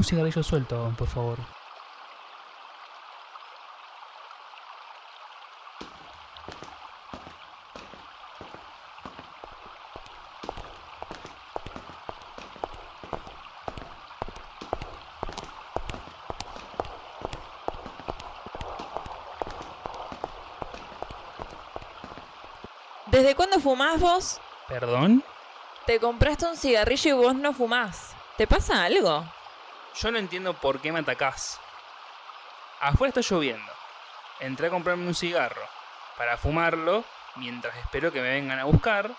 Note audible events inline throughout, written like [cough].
un cigarrillo suelto, por favor. ¿Desde cuándo fumás vos? ¿Perdón? Te compraste un cigarrillo y vos no fumás. ¿Te pasa algo? Yo no entiendo por qué me atacás. Afuera está lloviendo. Entré a comprarme un cigarro para fumarlo mientras espero que me vengan a buscar.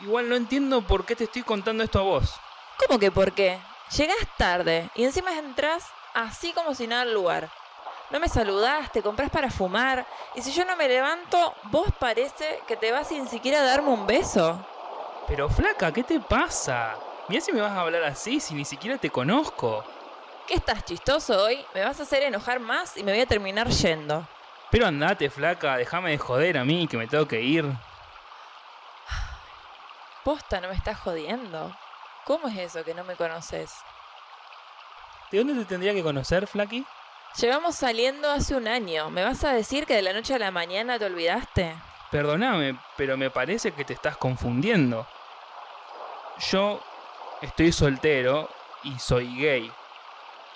Igual no entiendo por qué te estoy contando esto a vos. ¿Cómo que por qué? Llegás tarde y encima entras así como si nada al lugar. No me saludás, te compras para fumar y si yo no me levanto, vos parece que te vas sin siquiera darme un beso. Pero flaca, ¿qué te pasa? Mira si me vas a hablar así si ni siquiera te conozco. ¿Qué estás chistoso hoy? Me vas a hacer enojar más y me voy a terminar yendo. Pero andate, flaca, déjame de joder a mí que me tengo que ir. Posta, no me estás jodiendo. ¿Cómo es eso que no me conoces? ¿De dónde te tendría que conocer, Flaki? Llevamos saliendo hace un año. ¿Me vas a decir que de la noche a la mañana te olvidaste? Perdóname, pero me parece que te estás confundiendo. Yo estoy soltero y soy gay.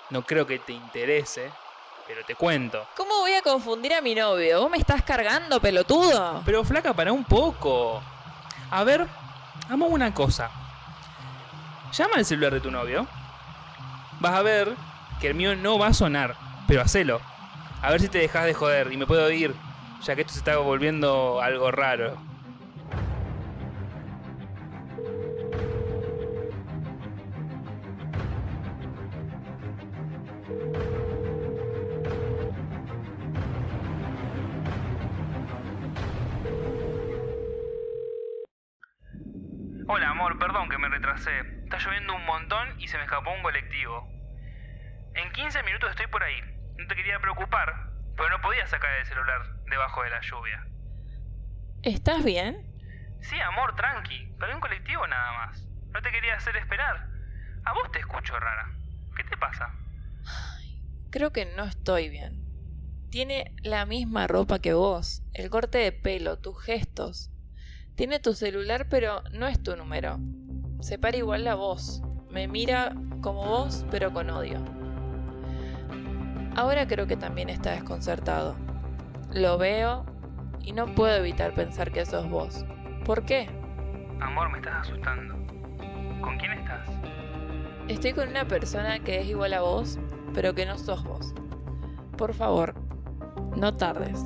No creo que te interese, pero te cuento. ¿Cómo voy a confundir a mi novio? ¿Vos me estás cargando, pelotudo? Pero flaca, para un poco. A ver, hagamos una cosa. Llama al celular de tu novio. Vas a ver que el mío no va a sonar, pero hacelo. A ver si te dejas de joder y me puedo ir, ya que esto se está volviendo algo raro. Debajo de la lluvia. ¿Estás bien? Sí, amor, tranqui. Pero un colectivo nada más. No te quería hacer esperar. A vos te escucho rara. ¿Qué te pasa? Creo que no estoy bien. Tiene la misma ropa que vos, el corte de pelo, tus gestos. Tiene tu celular, pero no es tu número. Se para igual la voz. Me mira como vos, pero con odio. Ahora creo que también está desconcertado. Lo veo y no puedo evitar pensar que sos vos. ¿Por qué? Amor, me estás asustando. ¿Con quién estás? Estoy con una persona que es igual a vos, pero que no sos vos. Por favor, no tardes.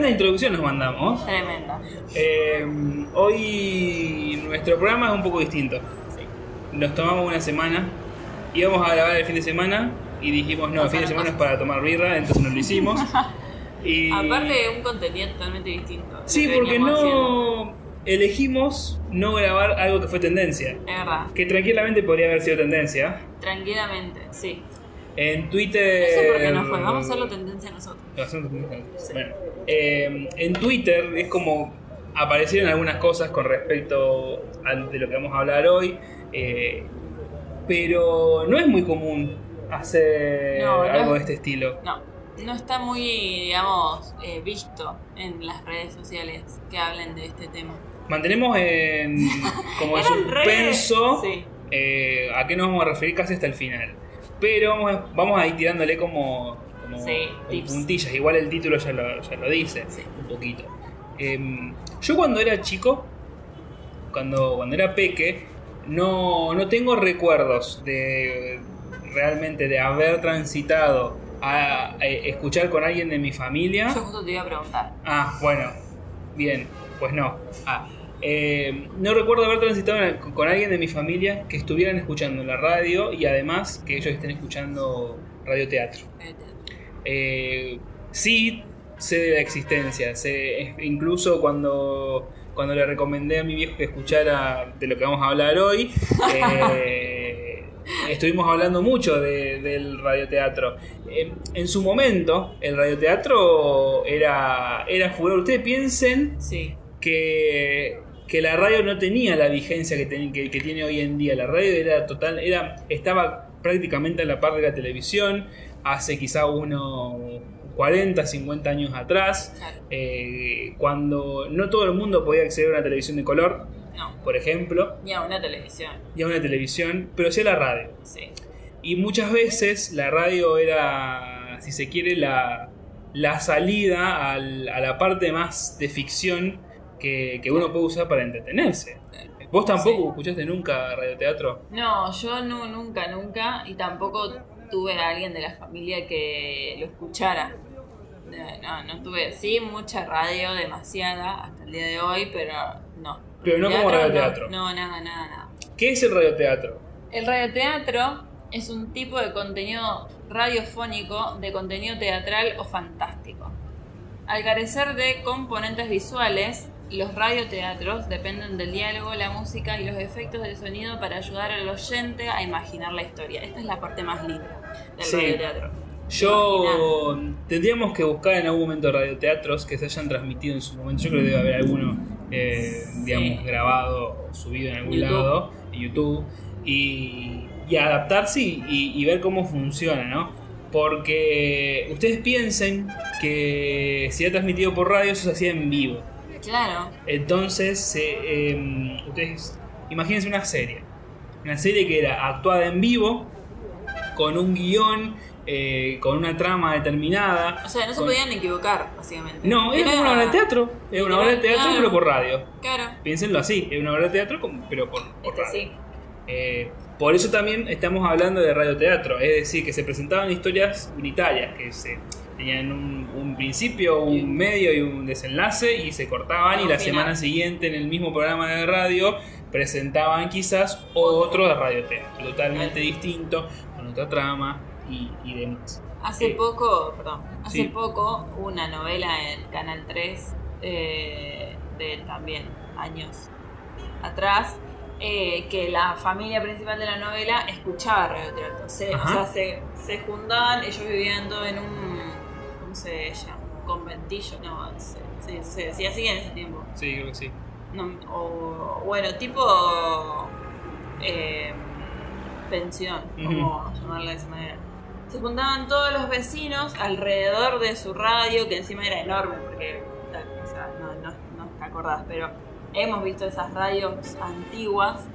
Tremenda introducción nos mandamos. Tremenda. Eh, hoy nuestro programa es un poco distinto. Nos tomamos una semana, íbamos a grabar el fin de semana y dijimos, no, el fin de semana es para tomar birra, entonces no lo hicimos. [laughs] Y... Aparte, un contenido totalmente distinto. Sí, que porque haciendo. no elegimos no grabar algo que fue tendencia. Es verdad. Que tranquilamente podría haber sido tendencia. Tranquilamente, sí. En Twitter... No sé por qué no fue. Vamos a hacerlo tendencia nosotros. Bueno, eh, en Twitter es como aparecieron algunas cosas con respecto a de lo que vamos a hablar hoy. eh, pero no es muy común hacer No, no algo de es- este estilo. No, no está muy, digamos, eh, visto en las redes sociales que hablen de este tema. Mantenemos en [laughs] como en suspenso Sí. eh, a qué nos vamos a referir casi hasta el final. Pero vamos a, vamos a ir tirándole como, como Sí, puntillas. Igual el título ya lo, ya lo dice, Sí. un poquito. Em, yo cuando era chico, cuando, cuando era peque, no, no tengo recuerdos de realmente de haber transitado a, a escuchar con alguien de mi familia. Yo justo te iba a preguntar. Ah, bueno, bien, pues no. Ah, Eh, no recuerdo haber transitado con alguien de mi familia que estuvieran escuchando la radio y además que ellos estén escuchando radioteatro. Eh, sí sé de la existencia, sé, incluso cuando, cuando le recomendé a mi viejo que escuchara de lo que vamos a hablar hoy, [laughs] eh, estuvimos hablando mucho de- del radioteatro. En, en su momento, el radioteatro era, era furor. Ustedes piensen Sí. que, que la radio no tenía la vigencia que, ten- que- que tiene hoy en día. La radio era total, era, estaba prácticamente a la par de la televisión hace quizá unos 40, 50 años atrás, eh, cuando no todo el mundo podía acceder a una televisión de color, No. por ejemplo, Ni a una televisión. y a una televisión, pero sí a la radio. Sí. Y muchas veces la radio era, si se quiere, la, la salida al- a la parte más de ficción que, que uno puede usar para entretenerse. ¿Vos tampoco Sí. escuchaste nunca radioteatro? No, yo no, nunca, nunca. Y tampoco tuve a alguien de la familia que lo escuchara. Eh, No, no tuve. Sí, mucha radio, demasiada, hasta el día de hoy, pero no. Pero no como Teatro, radioteatro. No, no, nada, nada, nada. ¿Qué es el radioteatro? El radioteatro es un tipo de contenido radiofónico, de contenido teatral o fantástico. Al carecer de componentes visuales, los radioteatros dependen del diálogo, la música y los efectos del sonido para ayudar al oyente a imaginar la historia. Esta es la parte más linda del Sí. radioteatro. Yo tendríamos que buscar en algún momento radioteatros que se hayan transmitido en su momento. Yo creo que debe haber alguno, eh, digamos, grabado o subido en algún YouTube. lado, en YouTube, y, y adaptarse y, y- y ver cómo funciona, ¿no? Porque ustedes piensen que si ha transmitido por radio, eso se hacía en vivo. Claro, Entonces, se, em, ustedes imagínense una serie. Una serie que era actuada en vivo, con un guion, eh, con una trama determinada. o sea, no se con- podían equivocar, básicamente. No, era como una obra de teatro. Era una obra de teatro, Claro. pero por radio. Claro, Piénsenlo así, era una obra de teatro, pero por, por este radio. sí. Eh, por eso también estamos hablando de radioteatro, es decir, que se presentaban historias unitarias, que se tenían un, un principio, un medio y un desenlace y se cortaban y la final. semana siguiente en el mismo programa de radio presentaban quizás otro de radioteatro, totalmente distinto, con otra trama y, y demás. Hace Eh, poco, perdón, hace sí. poco una novela en Canal 3 eh, de también años atrás eh, que la familia principal de la novela escuchaba radioteatro. Se, o sea, se, se juntaban, ellos viviendo en un, ¿cómo se llama? Un conventillo, no, se, se, se decía así en ese tiempo. Sí, creo que sí. No, o, bueno, tipo eh, pensión, como llamarla de esa manera. Se juntaban todos los vecinos alrededor de su radio, que encima era enorme, porque o sea, no, no, no te acordás, pero hemos visto esas radios antiguas.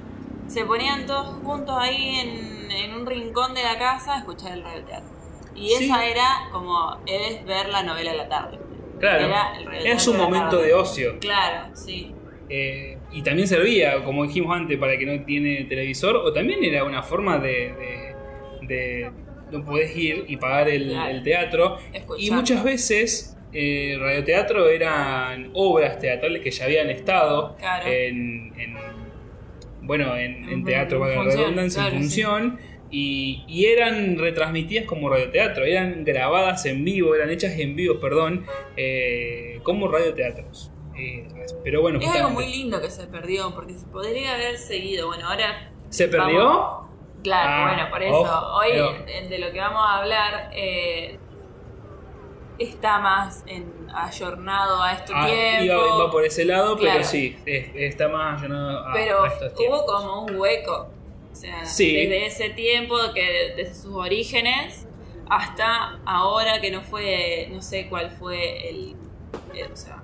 Se ponían todos juntos ahí en, en un rincón de la casa a escuchar el radioteatro. Y Sí. esa era como, es ver la novela de la tarde. Claro, Era el radioteatro es un momento de ocio. Claro, sí. Eh, y también servía, como dijimos antes, para el que no tiene televisor, o también era una forma de. de, de- no podés ir y pagar el, Claro. el teatro. Escuchar. Y muchas veces eh, radioteatro eran obras teatrales que ya habían estado Claro. en, en- bueno, en, en En teatro, valga la función, redundancia, en función. Y, y eran retransmitidas como radioteatro, eran grabadas en vivo, eran hechas en vivo, perdón, eh, como radioteatros. Eh, pero bueno, Es algo muy lindo que se perdió, porque se podría haber seguido. Bueno, ahora. ¿Se perdió? Claro, Ah, bueno, por eso. Hoy, pero- de, de lo que vamos a hablar, eh, está más en, ayornado a estos Ah, tiempos. iba, iba por ese lado, Claro. pero sí, es- está más llenado a, pero a estos hubo como un hueco. O sea, Sí. desde ese tiempo, que desde sus orígenes hasta ahora, que no fue, no sé cuál fue el, el- o sea,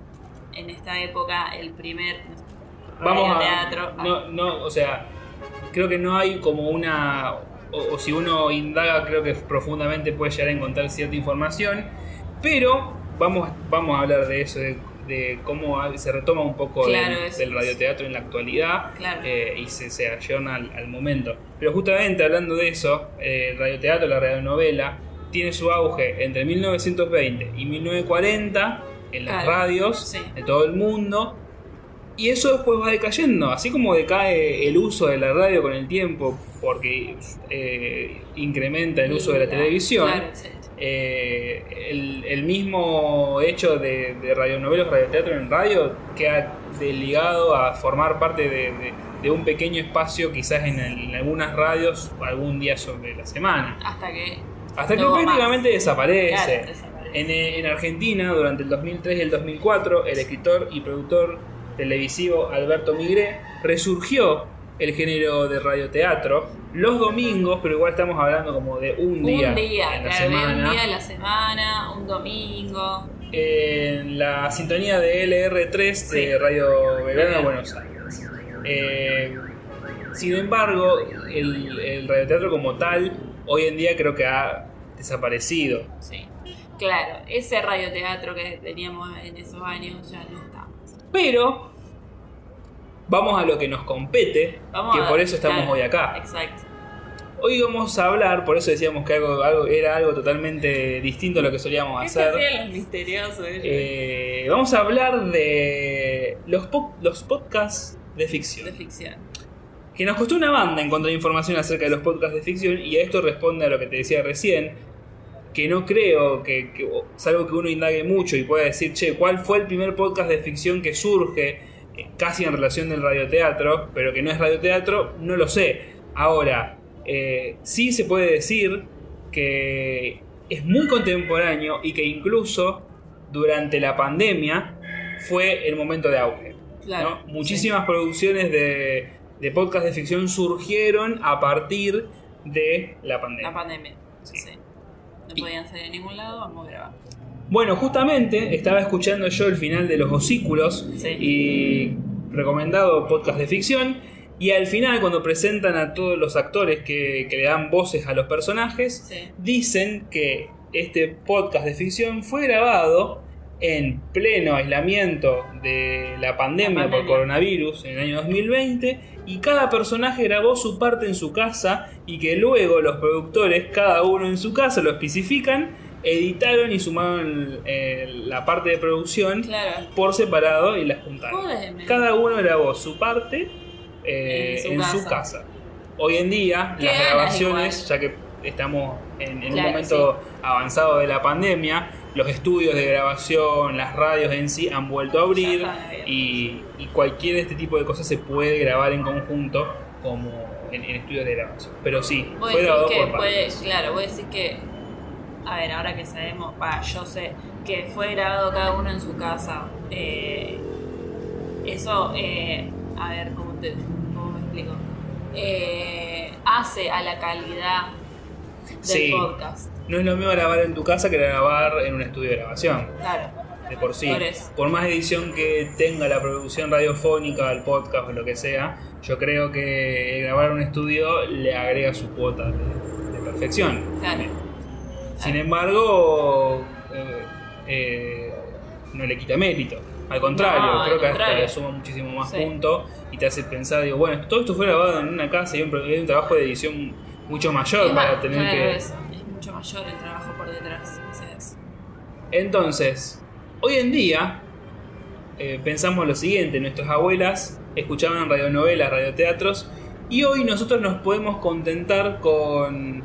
en esta época el primer Vamos a. radioteatro. No, no, o sea, creo que no hay como una. O, o si uno indaga, creo que profundamente puede llegar a encontrar cierta información. Pero vamos, vamos a hablar de eso, de, de cómo se retoma un poco Claro, del, radioteatro en la actualidad. Claro. eh, y se, se al, al momento. Pero justamente hablando de eso, eh, el radioteatro, la radionovela, tiene su auge entre 1920 y 1940 en las Claro, radios sí. de todo el mundo. Y eso después va decayendo, así como decae el uso de la radio con el tiempo, porque eh, incrementa el uso de la televisión. sí. Eh, el, el mismo hecho de, de radionovelas, radioteatro en radio queda ligado a formar parte de, de- de un pequeño espacio, quizás en, el- en algunas radios, algún día sobre la semana. Hasta que. Hasta que más. prácticamente desaparece. Claro, desaparece. En, eh, en Argentina, durante el 2003 y el 2004, el escritor y productor televisivo Alberto Migré resurgió el género de radioteatro los domingos, pero igual estamos hablando como de un día, un día, en la claro, semana, un día a la semana, un domingo. en la sintonía de LR3 Sí. de Radio Belgrano de. Buenos Aires. Eh, sin embargo, el, el radioteatro como tal, hoy en día creo que ha desaparecido. Sí. Claro, ese radioteatro que teníamos en esos años ya no está. Pero vamos a lo que nos compete, Vamos que por eso estamos claro, hoy acá. Exacto. Hoy vamos a hablar, por eso decíamos que algo, algo era algo totalmente distinto a lo que solíamos ¿Qué se hacer. Eh, vamos a hablar de los, po- los podcasts de ficción. de ficción. Que nos costó una banda encontrar información acerca de los podcasts de ficción y a esto responde a lo que te decía recién, que no creo que, que salvo que uno indague mucho y pueda decir, che, ¿cuál fue el primer podcast de ficción que surge casi en relación del radioteatro, pero que no es radioteatro? No lo sé. Ahora, eh, sí se puede decir que es muy contemporáneo y que incluso durante la pandemia fue el momento de auge. Claro. ¿no? Muchísimas producciones de, de podcast de ficción surgieron a partir de la pandemia. La pandemia. Sí. Sí. No podían salir a ningún lado, vamos a grabar. Bueno, justamente estaba escuchando yo el final de Los Osículos Sí. y recomendado podcast de ficción. Y al final, cuando presentan a todos los actores que, que le dan voces a los personajes, Sí. dicen que este podcast de ficción fue grabado en pleno aislamiento de la pandemia, La por coronavirus en el año 2020 y cada personaje grabó su parte en su casa y que luego los productores, cada uno en su casa, lo especifican, editaron y sumaron eh, la parte de producción Claro. por separado y las juntaron. Jódeme. Cada uno grabó su parte eh, En en, su su, casa. Hoy en día, Qué las grabaciones, ya que estamos en, en Claro, un momento avanzado de la pandemia, los estudios de grabación, las radios en sí han vuelto a abrir y, y cualquier de este tipo de cosas se puede grabar en conjunto como en, en estudios de grabación. Pero sí, fue grabado por puede, partes. claro, vos decís que, a ver, ahora que sabemos, va, yo sé que fue grabado cada uno en su casa. eh, eso, eh, a ver, ¿cómo, te, cómo me explico? Eh, hace a la calidad del Sí. podcast. No es lo mismo grabar en tu casa que grabar en un estudio de grabación. Claro. de por sí. Por más edición que tenga la producción radiofónica, el podcast o lo que sea, yo creo que grabar en un estudio le agrega su cuota de, de perfección. Claro. Sin embargo, eh, eh, no le quita mérito. Al contrario, No, al creo que hasta contrario. le suma muchísimo más Sí. puntos y te hace pensar, digo, bueno, todo esto fue grabado en una casa y hay un, pro- hay un trabajo de edición mucho mayor Es para tener claro, que... es mucho mayor el trabajo por detrás. es- Entonces, hoy en día eh, pensamos lo siguiente, nuestras abuelas escuchaban radionovelas, radioteatros, y hoy nosotros nos podemos contentar con,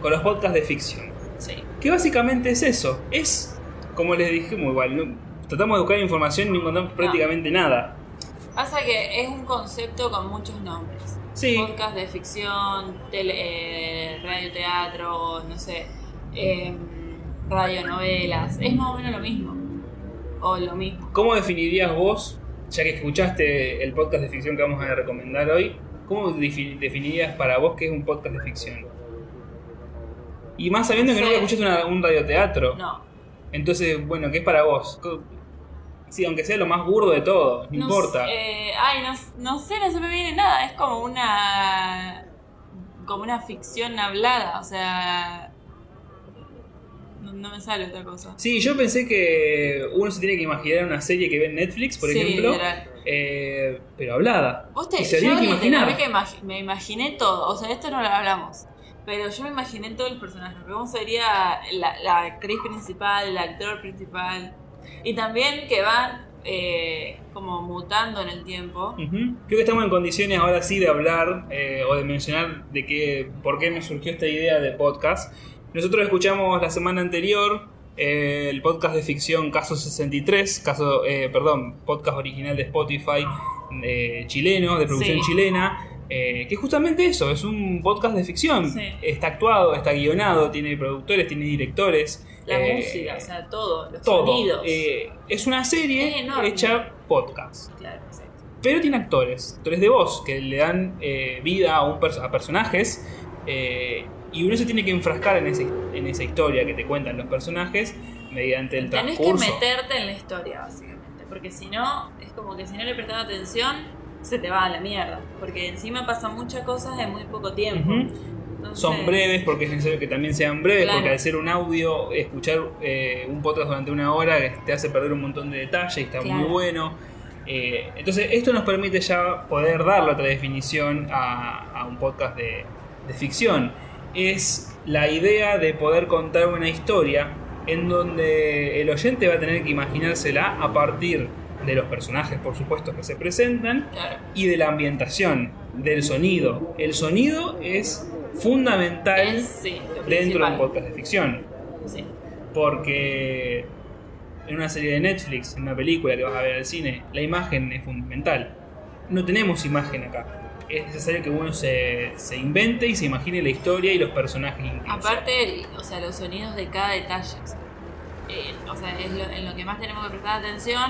con los podcasts de ficción. Sí. Que básicamente es eso, es, como les dijimos igual, no- tratamos de buscar información y no encontramos prácticamente nada. Pasa que es un concepto con muchos nombres. Sí. Podcast de ficción, tele, eh, radioteatro, no sé, eh, radionovelas. Es más o menos lo mismo. O lo mismo. ¿Cómo definirías vos, ya que escuchaste el podcast de ficción que vamos a recomendar hoy, cómo defi- definirías para vos qué es un podcast de ficción? Y más sabiendo que Sí. nunca escuchaste una- un radioteatro. No. Entonces, bueno, ¿qué es para vos? Sí, aunque sea lo más burdo de todo, no, No importa. eh, ay, no, no sé, no se me viene nada. Es como una. como una ficción hablada. O sea. No, no me sale otra cosa. Sí, yo pensé que uno se tiene que imaginar una serie que ve en Netflix, por Sí, ejemplo, eh, pero hablada. Vos te, y se yo tiene que imaginar. que imagi- me imaginé todo, o sea, esto no lo hablamos, pero yo me imaginé todos los personajes, cómo sería la, la actriz principal, el actor principal, y también que van eh, como mutando en el tiempo. Ujú. Creo que estamos en condiciones ahora sí de hablar eh, o de mencionar de qué, por qué me surgió esta idea de podcast. Nosotros escuchamos la semana anterior eh, el podcast de ficción Caso 63, caso, eh, perdón, podcast original de Spotify eh, chileno, de producción Sí. chilena. Eh, que es justamente eso, es un podcast de ficción. Sí. Está actuado, está guionado, tiene productores, tiene directores. La eh, música, o sea, todo, los todo. sonidos. Eh, es una serie Es hecha podcast. Claro, exacto. Pero tiene actores, actores de voz, que le dan eh, vida a, un pers- a personajes. y uno se tiene que enfrascar en, ese- en esa historia que te cuentan los personajes mediante el Tenés que transcurso. meterte en la historia, básicamente. Porque si no, es como que si no le prestas atención, se te va a la mierda. Porque encima pasan muchas cosas en muy poco tiempo. Entonces, Son breves porque es necesario que también sean breves, Claro. porque al ser un audio, escuchar eh, un podcast durante una hora te hace perder un montón de detalles y está muy bueno. Eh, entonces, esto nos permite ya poder darle otra definición a, a un podcast de, de ficción. Es la idea de poder contar una historia en donde el oyente va a tener que imaginársela a partir de los personajes, por supuesto, que se presentan y de la ambientación, del sonido. El sonido es fundamental Es, sí, lo dentro de un podcast de ficción. Sí. Porque en una serie de Netflix, en una película que vas a ver al cine, la imagen es fundamental. No tenemos imagen acá. Es necesario que uno se, se invente y se imagine la historia y los personajes incluso. Aparte, o sea, los sonidos de cada detalle. o sea, eh, o sea, es lo- en lo que más tenemos que prestar atención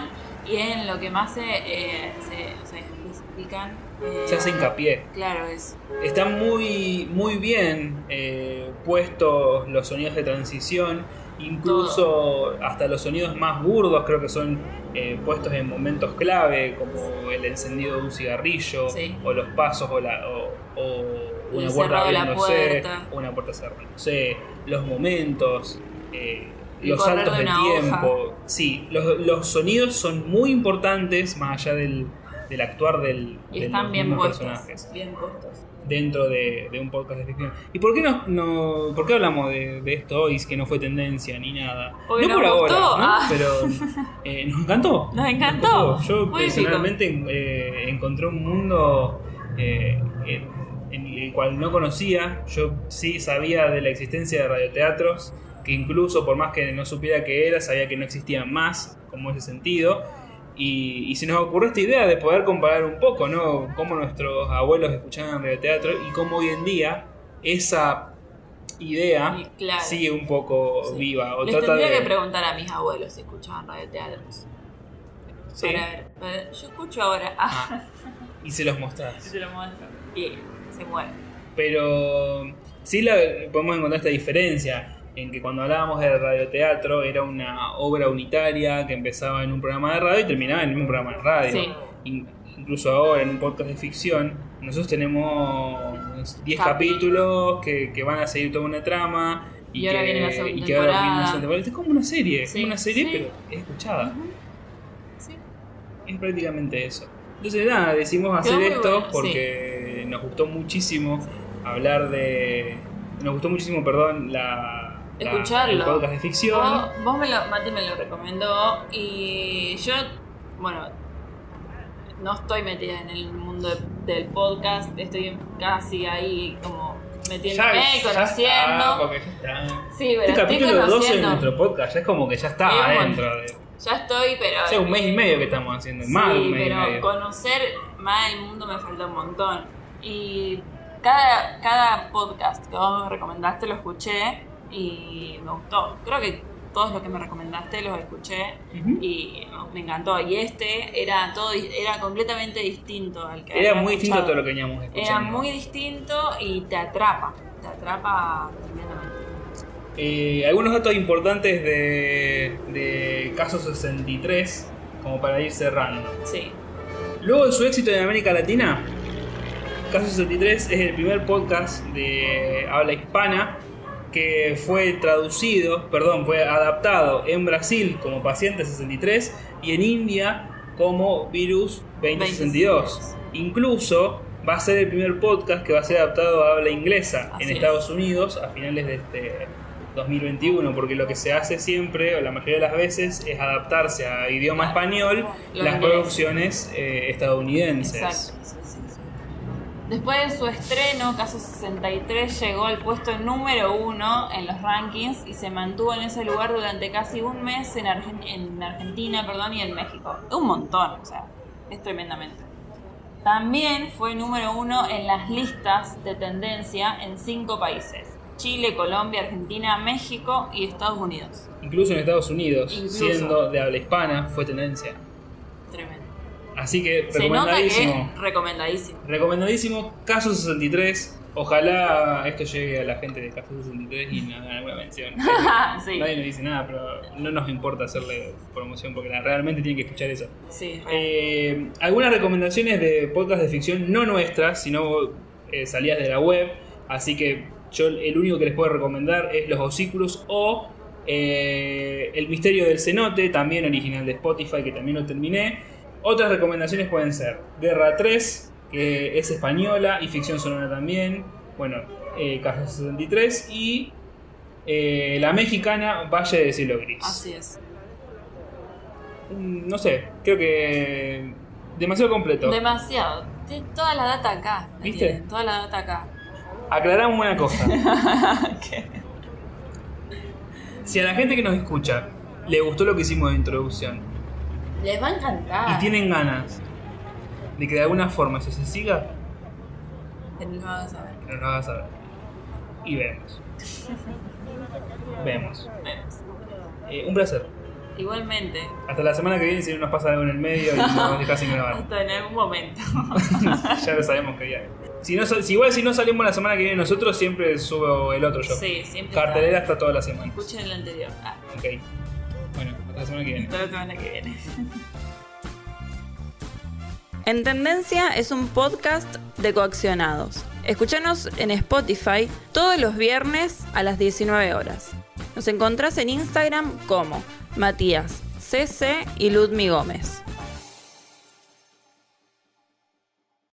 y en lo que más se, eh, se, o sea, especifican. eh, se hace hincapié. Claro, es. Están muy, muy bien eh, puestos los sonidos de transición, incluso hasta los sonidos más burdos creo que son eh, puestos en momentos clave, como el encendido de un cigarrillo, Sí. o los pasos, o, la, o, una puerta abriéndose, puerta. o una puerta cerrándose, los momentos. eh, los saltos de de tiempo. Sí, los, los sonidos son muy importantes más allá del, del actuar del, Y de están los bien puestos. personajes Bien puestos. dentro de, de un podcast de ficción. ¿Y por qué no, no por qué hablamos de, de esto hoy? Que no fue tendencia ni nada. Porque no por gustó, ahora, ¿no? ah. pero eh, nos encantó. [laughs] Nos encantó. Yo Muy personalmente eh, encontré un mundo eh, en, en el cual no conocía. Yo sí sabía de la existencia de radioteatros, que incluso por más que no supiera qué era, sabía que no existían más, como ese sentido. Y, y se nos ocurrió esta idea de poder comparar un poco, ¿no? Cómo nuestros abuelos escuchaban radioteatro y cómo hoy en día esa idea Y claro. sigue un poco Sí. viva. O Les trata tendría de... que preguntar a mis abuelos si escuchaban radioteatros. Sí. Para ver. Para- Yo escucho ahora. Ah, [laughs] y se los mostrás. se lo muestro. Y se muere. Pero sí la, podemos encontrar esta diferencia en que cuando hablábamos de radioteatro era una obra unitaria que empezaba en un programa de radio y terminaba en un programa de radio. Sí. In- incluso ahora en un podcast de ficción, nosotros tenemos 10 Capi- capítulos que, que van a seguir toda una trama. Y, Y ahora que, viene la segunda y que ahora viene la segunda temporada. Es como una serie, es Sí, como una serie sí. pero es escuchada. Sí. Es prácticamente eso. Entonces nada, decidimos hacer esto bueno, porque nos gustó muchísimo hablar de... Nos gustó muchísimo, perdón, la... Escucharlo. el podcast de ficción. Vos, vos me lo, Mati me lo recomendó y yo, bueno, no estoy metida en el mundo de- del podcast, estoy casi ahí como metiéndome, ya conociendo. está, porque ya está. sí, pero Este estoy capítulo 12 de nuestro podcast ya es como que ya está Es adentro. De, Ya estoy, pero... hace un mes y medio que estamos haciendo, Sí, más de un mes pero y medio. conocer más el mundo me falta un montón. Y cada, cada podcast que vos me recomendaste lo escuché y me gustó. Creo que todos los que me recomendaste los escuché y me encantó. Y este era todo era completamente distinto al que Era muy distinto a todo lo que veníamos escuchando. Era muy distinto y te atrapa. Te atrapa tremendamente. Eh, algunos datos importantes de, de Caso 63, como para ir cerrando. Sí. Luego de su éxito en América Latina, Caso 63 es el primer podcast de habla hispana que fue traducido, perdón, fue adaptado en Brasil como Paciente 63 y en India como Virus 2062. Incluso va a ser el primer podcast que va a ser adaptado a habla inglesa Así en es. Estados Unidos a finales de este, 2021, porque lo que se hace siempre, o la mayoría de las veces, es adaptarse a idioma español las producciones eh, estadounidenses. Exacto. Después de su estreno, Caso 63 llegó al puesto número uno en los rankings y se mantuvo en ese lugar durante casi un mes en, Argen- en Argentina perdón, y en México. Un montón, o sea, es tremendamente. También fue número uno en las listas de tendencia en cinco países. Chile, Colombia, Argentina, México y Estados Unidos. Incluso en Estados Unidos, Incluso. siendo de habla hispana, fue tendencia. Así que Se nota que recomendadísimo. es recomendadísimo. Recomendadísimo, Caso 63. Ojalá esto llegue a la gente de Caso 63 y nos hagan alguna mención. [laughs] sí, Nadie nos dice nada, pero no nos importa hacerle promoción porque realmente tienen que escuchar eso. sí. Eh, algunas recomendaciones de podcast de ficción no nuestras, sino eh, salidas de la web. Así que yo el único que les puedo recomendar es Los Osículos o eh, El Misterio del Cenote, también original de Spotify, que también lo terminé. Otras recomendaciones pueden ser Guerra 3, que es española y ficción sonora también. Bueno, eh, Caso 63 y eh, la mexicana Valle de Cielo Gris. Así es. Mm, No sé, creo que demasiado completo. Demasiado. Tiene toda la data acá. la ¿Viste? Toda la data acá. Aclaramos una cosa. [laughs] ¿Qué? Si a la gente que nos escucha le gustó lo que hicimos de introducción Les va a encantar. y tienen ganas de que de alguna forma eso se siga, Que nos lo a saber. que nos lo hagas saber. Y vemos. Vemos. Vemos. Eh, un placer. Igualmente. Hasta la semana que viene si no nos pasa algo en el medio y nos dejas sin grabar. Hasta en algún momento. [laughs] ya lo sabemos que ya. Si, no, si igual si no salimos la semana que viene nosotros, siempre subo el otro yo. sí, siempre. Cartelera está. hasta toda la semana. Escuchen el anterior. Ah, Ok. La semana que viene. hasta la semana que viene. [laughs] En Tendencia es un podcast de coaccionados. Escúchanos en Spotify todos los viernes a las 19 horas. Nos encontrás en Instagram como Matías CC y Ludmi Gómez.